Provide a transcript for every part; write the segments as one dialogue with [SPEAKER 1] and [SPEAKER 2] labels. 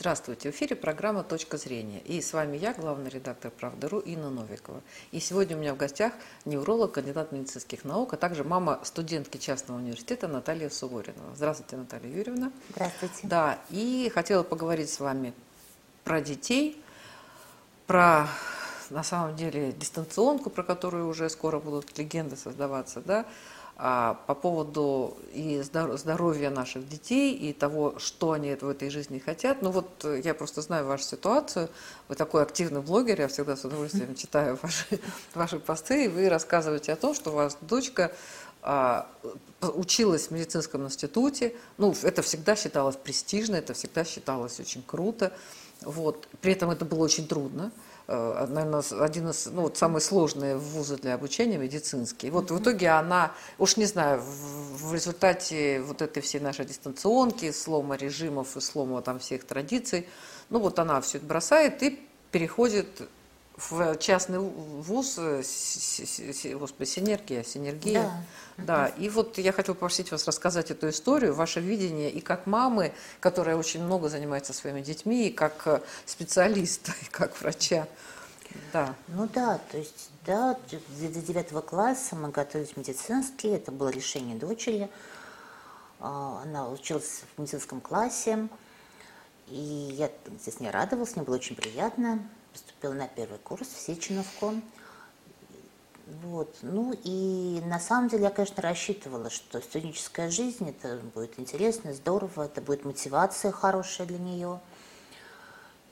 [SPEAKER 1] Здравствуйте, в эфире программа «Точка зрения». И с вами я, главный редактор «Правда.ру» Инна Новикова. И сегодня у меня в гостях невролог, кандидат медицинских наук, а также мама студентки частного университета Наталья Суворинова. Здравствуйте, Наталья Юрьевна.
[SPEAKER 2] Здравствуйте.
[SPEAKER 1] Да, и хотела поговорить с вами про детей, про, на самом деле, дистанционку, про которую уже скоро будут легенды создаваться, да, по поводу и здоровья наших детей, и того, что они в этой жизни хотят. Ну вот э, я просто знаю вашу ситуацию. Вы такой активный блогер, я всегда с удовольствием читаю ваши, ваши посты, и вы рассказываете о том, что у вас дочка а, училась в медицинском институте. Ну, это всегда считалось престижно, это всегда считалось очень круто. Вот. При этом это было очень трудно. Э, наверное, один из, ну, вот самые сложные вузы для обучения медицинский. Вот в итоге она, уж не знаю, в, в результате вот этой всей нашей дистанционки, слома режимов и слома там всех традиций, ну вот она все это бросает и переходит в частный вуз, э, господи, синергия, синергия.
[SPEAKER 2] Да.
[SPEAKER 1] Да, и вот я хотела попросить вас рассказать эту историю, ваше видение, и как мамы, которая очень много занимается своими детьми, и как э, специалиста, и как врача.
[SPEAKER 2] Да. Ну да, то есть, да, до девятого класса мы готовились медицинские, это было решение дочери. А, она училась в медицинском классе, и я здесь не радовалась, мне было очень приятно. Поступила на первый курс в Сеченовку. Вот. Ну и на самом деле я, конечно, рассчитывала, что студенческая жизнь это будет интересно, здорово, это будет мотивация хорошая для нее.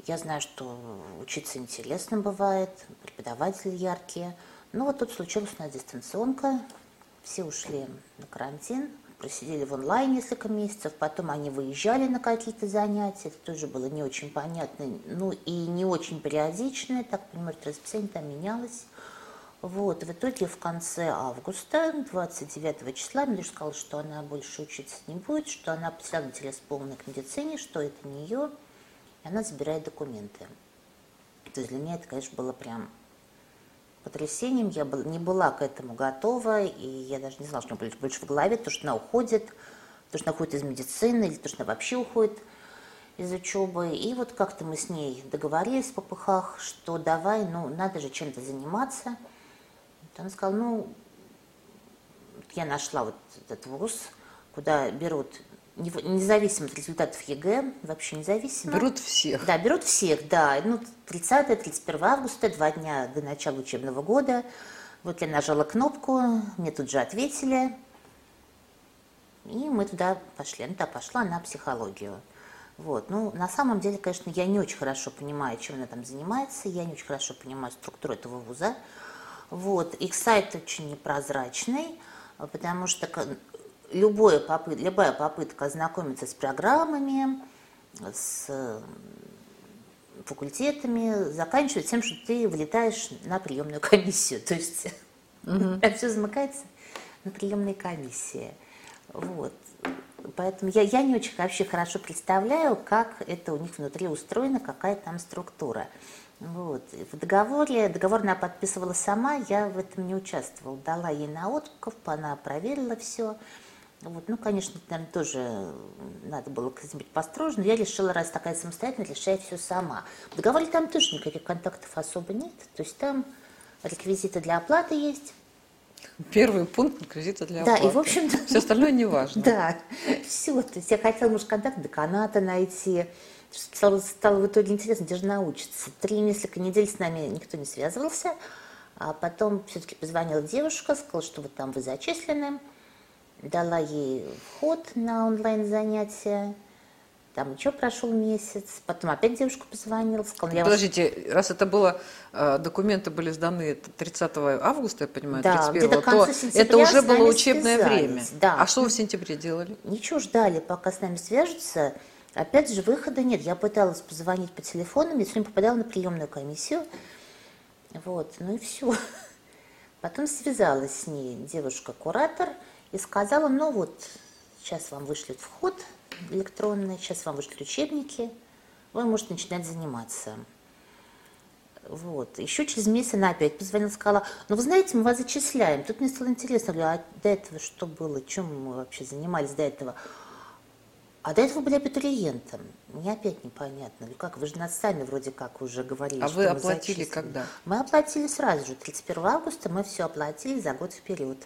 [SPEAKER 2] Я знаю, что учиться интересно бывает, преподаватели яркие. Ну вот тут случилась у нас дистанционка, все ушли на карантин, просидели в онлайн несколько месяцев, потом они выезжали на какие-то занятия, это тоже было не очень понятно, ну и не очень периодичное, так понимаю, расписание там менялось. Вот, в итоге в конце августа, 29 числа, мне сказала, что она больше учиться не будет, что она потеряла интерес полный к медицине, что это не ее, и она забирает документы. То есть для меня это, конечно, было прям потрясением. Я не была к этому готова, и я даже не знала, что у меня больше в голове, то, что она уходит, то, что она уходит из медицины, или то, что она вообще уходит из учебы. И вот как-то мы с ней договорились в попыхах, что давай, ну, надо же чем-то заниматься – он сказал, ну, я нашла вот этот вуз, куда берут независимо от результатов ЕГЭ, вообще независимо.
[SPEAKER 1] Берут всех.
[SPEAKER 2] Да, берут всех, да. Ну, 30-31 августа, два дня до начала учебного года. Вот я нажала кнопку, мне тут же ответили. И мы туда пошли. Ну, да, пошла на психологию. Вот. Ну, на самом деле, конечно, я не очень хорошо понимаю, чем она там занимается. Я не очень хорошо понимаю структуру этого вуза. Вот. Их сайт очень непрозрачный, потому что любое попыт, любая попытка ознакомиться с программами, с факультетами заканчивается тем, что ты вылетаешь на приемную комиссию. То есть угу. все замыкается на приемной комиссии. Вот. Поэтому я, я не очень вообще хорошо представляю, как это у них внутри устроено, какая там структура. Вот. В договоре, договор она подписывала сама, я в этом не участвовала. Дала ей на откуп, она проверила все. Вот. Ну, конечно, наверное, тоже надо было быть построже, но я решила, раз такая самостоятельная, решать все сама. В договоре там тоже никаких контактов особо нет, то есть там реквизиты для оплаты есть.
[SPEAKER 1] Первый пункт реквизиты для оплаты.
[SPEAKER 2] Да, и в общем-то...
[SPEAKER 1] Все остальное не важно.
[SPEAKER 2] Да, все. То есть я хотела, может, контакт деканата найти, стало, стало в итоге интересно, где же научиться. Три несколько недель с нами никто не связывался, а потом все-таки позвонила девушка, сказала, что вот там вы зачислены, дала ей вход на онлайн-занятия, там еще прошел месяц, потом опять девушка позвонила, сказала...
[SPEAKER 1] Я Подождите, вас... раз это было, э, документы были сданы 30 августа, я понимаю,
[SPEAKER 2] да,
[SPEAKER 1] 31 то это уже было учебное
[SPEAKER 2] связались.
[SPEAKER 1] время.
[SPEAKER 2] Да.
[SPEAKER 1] А что вы в сентябре делали?
[SPEAKER 2] Ничего, ждали, пока с нами свяжутся. Опять же, выхода нет. Я пыталась позвонить по телефону, все время попадала на приемную комиссию. Вот, ну и все. Потом связалась с ней девушка-куратор и сказала, ну вот, сейчас вам вышлют вход электронный, сейчас вам вышлют учебники, вы можете начинать заниматься. Вот. Еще через месяц она опять позвонила, сказала, ну вы знаете, мы вас зачисляем. Тут мне стало интересно, говорю, а до этого что было, чем мы вообще занимались до этого? А до этого были абитуриентом. Мне опять непонятно. Ну как, вы же нас сами вроде как уже говорили.
[SPEAKER 1] А
[SPEAKER 2] что
[SPEAKER 1] вы
[SPEAKER 2] мы
[SPEAKER 1] оплатили
[SPEAKER 2] зачислили.
[SPEAKER 1] когда?
[SPEAKER 2] Мы оплатили сразу же. 31 августа мы все оплатили за год вперед.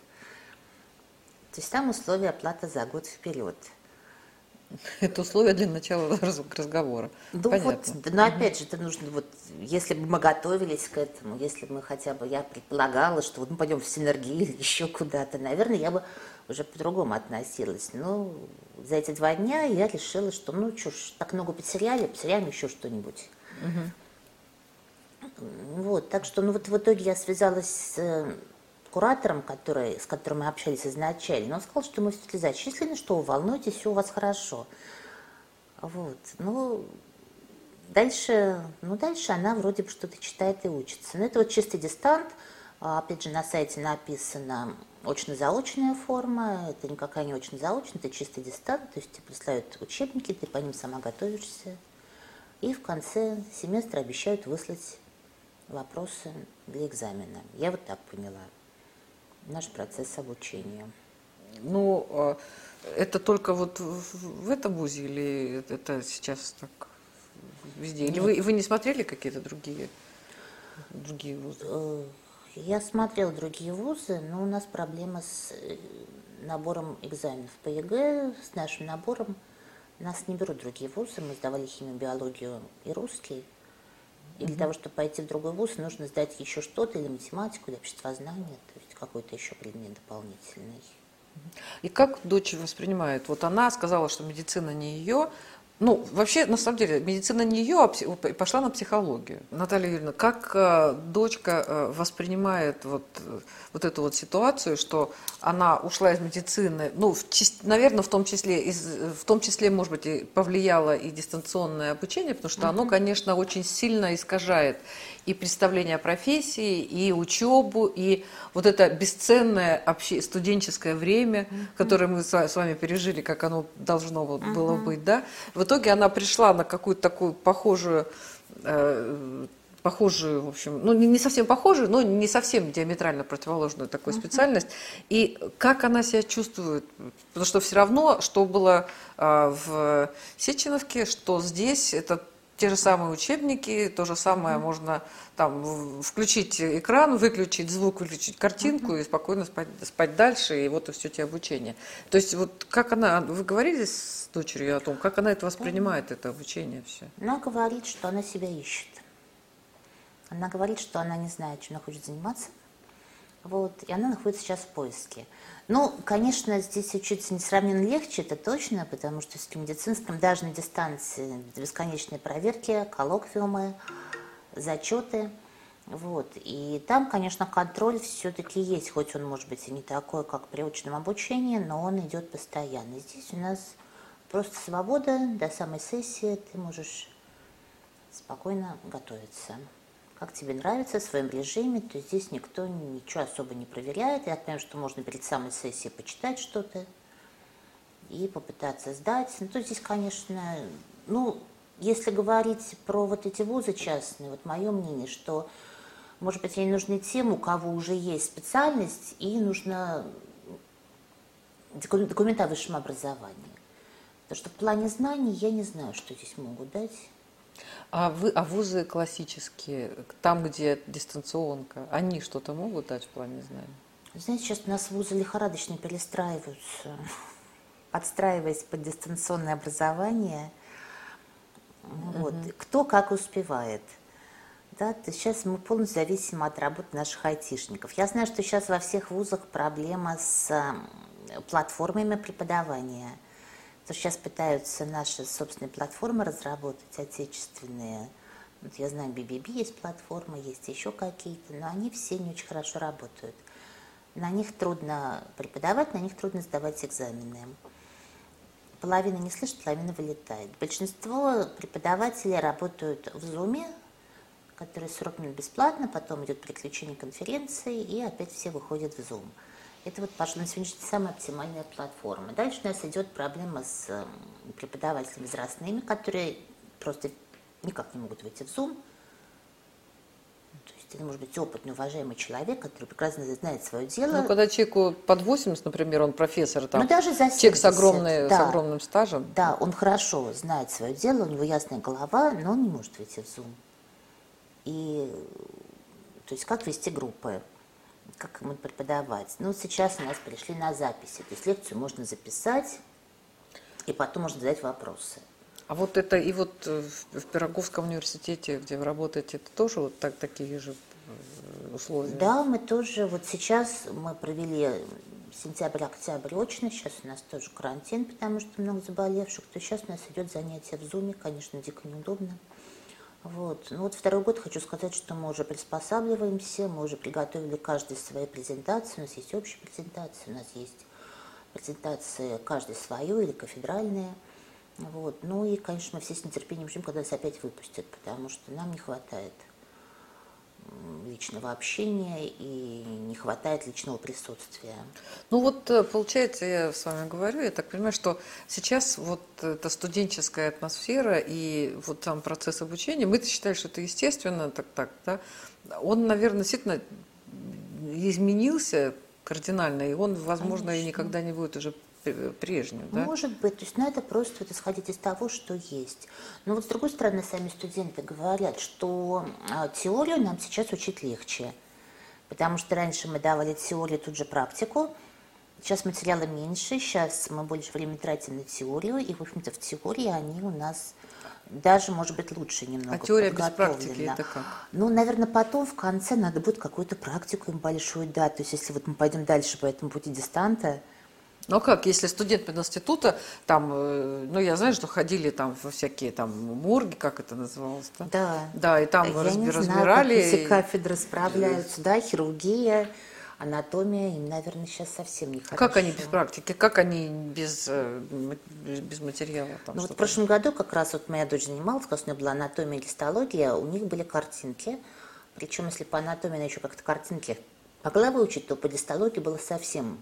[SPEAKER 2] То есть там условия оплаты за год вперед.
[SPEAKER 1] Это условие для начала раз- разговора.
[SPEAKER 2] Ну
[SPEAKER 1] Понятно.
[SPEAKER 2] вот, но опять же, это нужно вот, если бы мы готовились к этому, если бы мы хотя бы, я предполагала, что вот мы пойдем в синергию или еще куда-то, наверное, я бы уже по-другому относилась. Но за эти два дня я решила, что ну что ж, так много потеряли, потеряем еще что-нибудь. Вот, так что, ну вот в итоге я связалась с э, куратором, который, с которым мы общались изначально. Он сказал, что мы все-таки зачислены, что вы волнуетесь, все у вас хорошо. Вот, ну, дальше, ну, дальше она вроде бы что-то читает и учится. Но это вот чистый дистант. А, Опять же, на сайте написано очно-заочная форма. Это никакая не очно-заочная, это чистый дистант. То есть тебе присылают учебники, ты по ним сама готовишься. И в конце семестра обещают выслать вопросы для экзамена. Я вот так поняла наш процесс обучения.
[SPEAKER 1] Ну, а, это только вот в этом вузе или это сейчас так везде? Или вы, вы не смотрели какие-то другие, другие вузы?
[SPEAKER 2] Э, Я смотрела другие вузы, но у нас проблема с э, набором экзаменов по ЕГЭ, с нашим набором. Нас не берут другие вузы, мы сдавали химию, биологию и русский. И для того, чтобы пойти в другой вуз, нужно сдать еще что-то, или математику, или обществознание, то какой-то еще предмет дополнительный.
[SPEAKER 1] И как дочь воспринимает? Вот она сказала, что медицина не ее. Ну, вообще, на самом деле, медицина не ее, а пошла на психологию. Наталья Юрьевна, как э, дочка э, воспринимает вот, э, вот эту вот ситуацию, что она ушла из медицины, ну, в наверное, в том числе, из, в том числе, может быть, и повлияло и дистанционное обучение, потому что оно, конечно, очень сильно искажает и представление о профессии, и учебу, и вот это бесценное обще- студенческое время, которое мы с ва- с вами пережили, как оно должно вот было быть, да. В итоге она пришла на какую-то такую похожую э, похожую, в общем, ну не совсем похожую, но не совсем диаметрально противоположную такую специальность. И как она себя чувствует? Потому что все равно, что было а, в Сеченовке, что здесь, это те же самые учебники, то же самое можно там включить экран, выключить звук, выключить картинку и спокойно спать, спать дальше, и вот и все тебе обучение. То есть вот как она, вы говорили с дочерью о том, как она это воспринимает, это обучение все?
[SPEAKER 2] Она говорит, что она себя ищет. Она говорит, что она не знает, чем она хочет заниматься. Вот, и она находится сейчас в поиске. Ну, конечно, здесь учиться несравненно легче, это точно, потому что в медицинском даже на дистанции бесконечные проверки, коллоквиумы, зачеты. Вот. И там, конечно, контроль все-таки есть, хоть он может быть и не такой, как при очном обучении, но он идет постоянно. Здесь у нас просто свобода до самой сессии, ты можешь спокойно готовиться. Как тебе нравится, в своем режиме, то здесь никто ничего особо не проверяет. Я понимаю, что можно перед самой сессией почитать что-то и попытаться сдать. Ну, то здесь, конечно, ну, если говорить про вот эти вузы частные, вот мое мнение, что, может быть, они нужны тем, у кого уже есть специальность, и нужно доку- документ о высшем образовании. Потому что в плане знаний я не знаю, что здесь могут дать.
[SPEAKER 1] А, вы, а вузы классические, там, где дистанционка, они что-то могут дать в плане знаний?
[SPEAKER 2] Знаете, сейчас у нас вузы лихорадочно перестраиваются, подстраиваясь под дистанционное образование. Вот. Кто как успевает. Да, то сейчас мы полностью зависим от работы наших айтишников. Я знаю, что сейчас во всех вузах проблема с платформами преподавания. То сейчас пытаются наши собственные платформы разработать, отечественные. Вот я знаю, BBB есть платформа, есть еще какие-то, но они все не очень хорошо работают. На них трудно преподавать, на них трудно сдавать экзамены. Половина не слышит, половина вылетает. Большинство преподавателей работают в Zoom, который 40 минут бесплатно, потом идет переключение конференции, и опять все выходят в Zoom. Это вот, пожалуй, на сегодняшний день самая оптимальная платформа. Дальше у нас идет проблема с эм, преподавателями возрастными, которые просто никак не могут выйти в Zoom. То есть это может быть опытный, уважаемый человек, который прекрасно знает свое дело.
[SPEAKER 1] Ну, когда человеку под 80, например, он профессор, там,
[SPEAKER 2] ну, даже за 70,
[SPEAKER 1] человек с, огромной,
[SPEAKER 2] да,
[SPEAKER 1] с огромным стажем.
[SPEAKER 2] Да, он хорошо знает свое дело, у него ясная голова, но он не может выйти в Zoom. И, то есть, как вести группы, как ему преподавать. Ну, сейчас у нас пришли на записи, то есть лекцию можно записать, и потом можно задать вопросы.
[SPEAKER 1] А вот это и вот э, в Пироговском университете, где вы работаете, это тоже вот так, такие же э, условия?
[SPEAKER 2] Да, мы тоже, вот сейчас мы провели сентябрь-октябрь очно, сейчас у нас тоже карантин, потому что много заболевших, то сейчас у нас идет занятие в Зуме, конечно, дико неудобно. Вот. Ну вот второй год хочу сказать, что мы уже приспосабливаемся, мы уже приготовили каждый свои презентации, у нас есть общая презентация, у нас есть презентации каждый свою или кафедральные. Вот. Ну и, конечно, мы все с нетерпением ждем, когда нас опять выпустят, потому что нам не хватает личного общения и не хватает личного присутствия.
[SPEAKER 1] Ну вот, э, получается, я с вами говорю, я так понимаю, что сейчас вот эта студенческая атмосфера и вот сам процесс обучения, мы-то считаем, что это естественно, так, так, да, он, наверное, действительно изменился кардинально, и он, возможно, Конечно. и никогда не будет уже прежним. Да?
[SPEAKER 2] Может быть, то есть надо просто вот исходить из того, что есть. Но вот с другой стороны, сами студенты говорят, что а, теорию нам сейчас учить легче, потому что раньше мы давали теорию, тут же практику, сейчас материала меньше, сейчас мы больше времени тратим на теорию, и, в общем-то, в теории они у нас даже, может быть, лучше немного.
[SPEAKER 1] А теория без практики это как?
[SPEAKER 2] Ну, наверное, потом в конце надо будет какую-то практику им большую дать. То есть, если вот мы пойдем дальше по этому пути дистанта,
[SPEAKER 1] ну а как, если студент института, там, э, ну я знаю, что ходили там во всякие там морги, как это называлось?
[SPEAKER 2] Да. Да,
[SPEAKER 1] да и там я разби-
[SPEAKER 2] не
[SPEAKER 1] разбирали.
[SPEAKER 2] Как эти кафедры справляются, да, хирургия, анатомия, им, наверное, сейчас совсем не хорошо.
[SPEAKER 1] Как они без практики, как они без, э, без материала? Там,
[SPEAKER 2] ну вот в прошлом году как раз вот моя дочь занималась, у нее была анатомия и гистология, у них были картинки, причем если по анатомии она еще как-то картинки могла выучить, то по гистологии было совсем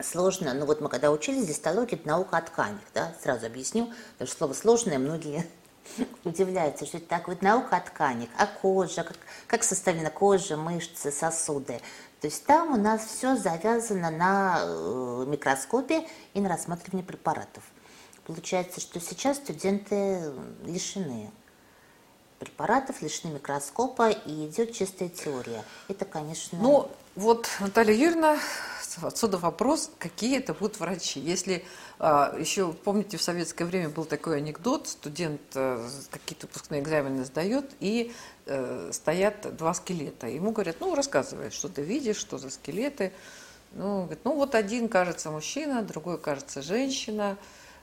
[SPEAKER 2] сложно. Ну вот мы когда учились гистология, это наука о тканях, да, сразу объясню, потому что слово сложное многие удивляются, что это так вот наука о тканях, о коже, как, как составлена кожа, мышцы, сосуды. То есть там у нас все завязано на э, микроскопе и на рассматривании препаратов. Получается, что сейчас студенты лишены препаратов, лишены микроскопа и идет чистая теория. Это, конечно...
[SPEAKER 1] Ну, вот, Наталья Юрьевна, отсюда вопрос, какие это будут врачи. Если а, еще, помните, в советское время был такой анекдот, студент а, какие-то выпускные экзамены сдает, и а, стоят два скелета. Ему говорят, ну, рассказывай, что ты видишь, что за скелеты. Ну, говорит, ну, вот один кажется мужчина, другой кажется женщина,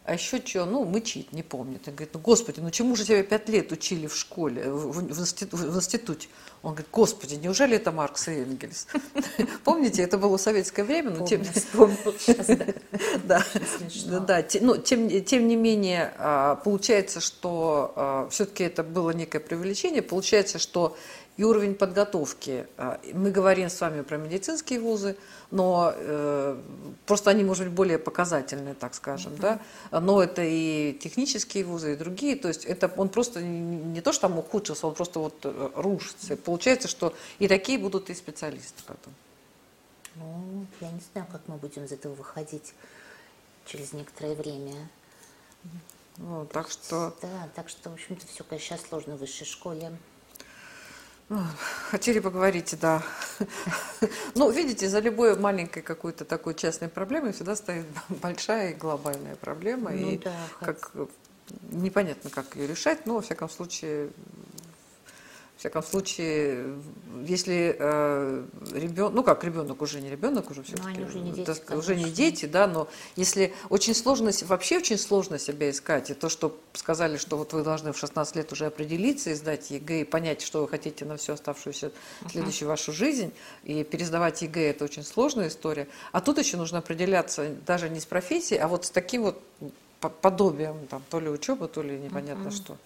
[SPEAKER 1] а еще что, ну, мычит, не помнит. Он говорит, ну, господи, ну чему же тебя пять лет учили в школе, в, в, институ, в институте? Он говорит, господи, неужели это Маркс и Энгельс? Помните, это было советское время, но тем... Да, да, но тем, тем не менее, а, получается, что а, все-таки это было некое привлечение, получается, что и уровень подготовки. А, мы говорим с вами про медицинские вузы, но э, просто они, может быть, более показательные, так скажем, mm-hmm. да. Но это и технические вузы, и другие. То есть это он просто не то, что там ухудшился, он просто вот э, рушится. Получается, что и такие будут и специалисты потом.
[SPEAKER 2] Ну, я не знаю, как мы будем из этого выходить через некоторое время.
[SPEAKER 1] Ну, так что...
[SPEAKER 2] Да, так что, в общем-то, все, конечно, сложно в высшей школе.
[SPEAKER 1] Хотели поговорить, да. Ну, видите, за любой маленькой какой-то такой частной проблемой всегда стоит большая и глобальная проблема. Ну, и да, как непонятно, как ее решать, но, во всяком случае, всяком случае, если э, ребенок, ну как ребенок уже не ребенок, уже все-таки
[SPEAKER 2] ну, уже не дети,
[SPEAKER 1] да, уже не дети, да, но если очень сложно, вообще очень сложно себя искать, и то, что сказали, что вот вы должны в 16 лет уже определиться и сдать ЕГЭ и понять, что вы хотите на всю оставшуюся следующую uh-huh. вашу жизнь, и пересдавать ЕГЭ это очень сложная история, а тут еще нужно определяться даже не с профессией, а вот с таким вот подобием, там, то ли учеба, то ли непонятно uh-huh. что.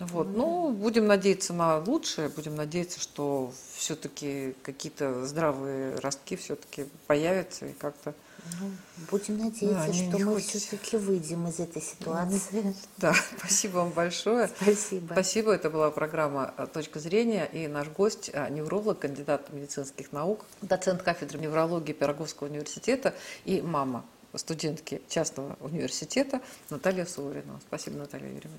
[SPEAKER 1] Вот. Ну, будем надеяться на лучшее, будем надеяться, что все-таки какие-то здравые ростки все-таки появятся и как-то
[SPEAKER 2] Ну, будем надеяться,
[SPEAKER 1] не-
[SPEAKER 2] что мы
[SPEAKER 1] хочется.
[SPEAKER 2] все-таки выйдем из этой ситуации.
[SPEAKER 1] Да, спасибо вам большое.
[SPEAKER 2] Спасибо.
[SPEAKER 1] Спасибо. Это была программа «А, «Точка зрения». И наш гость, а, невролог, кандидат медицинских наук, доцент кафедры неврологии Пироговского университета и мама студентки частного университета Наталья Суворина. Спасибо, Наталья Юрьевна.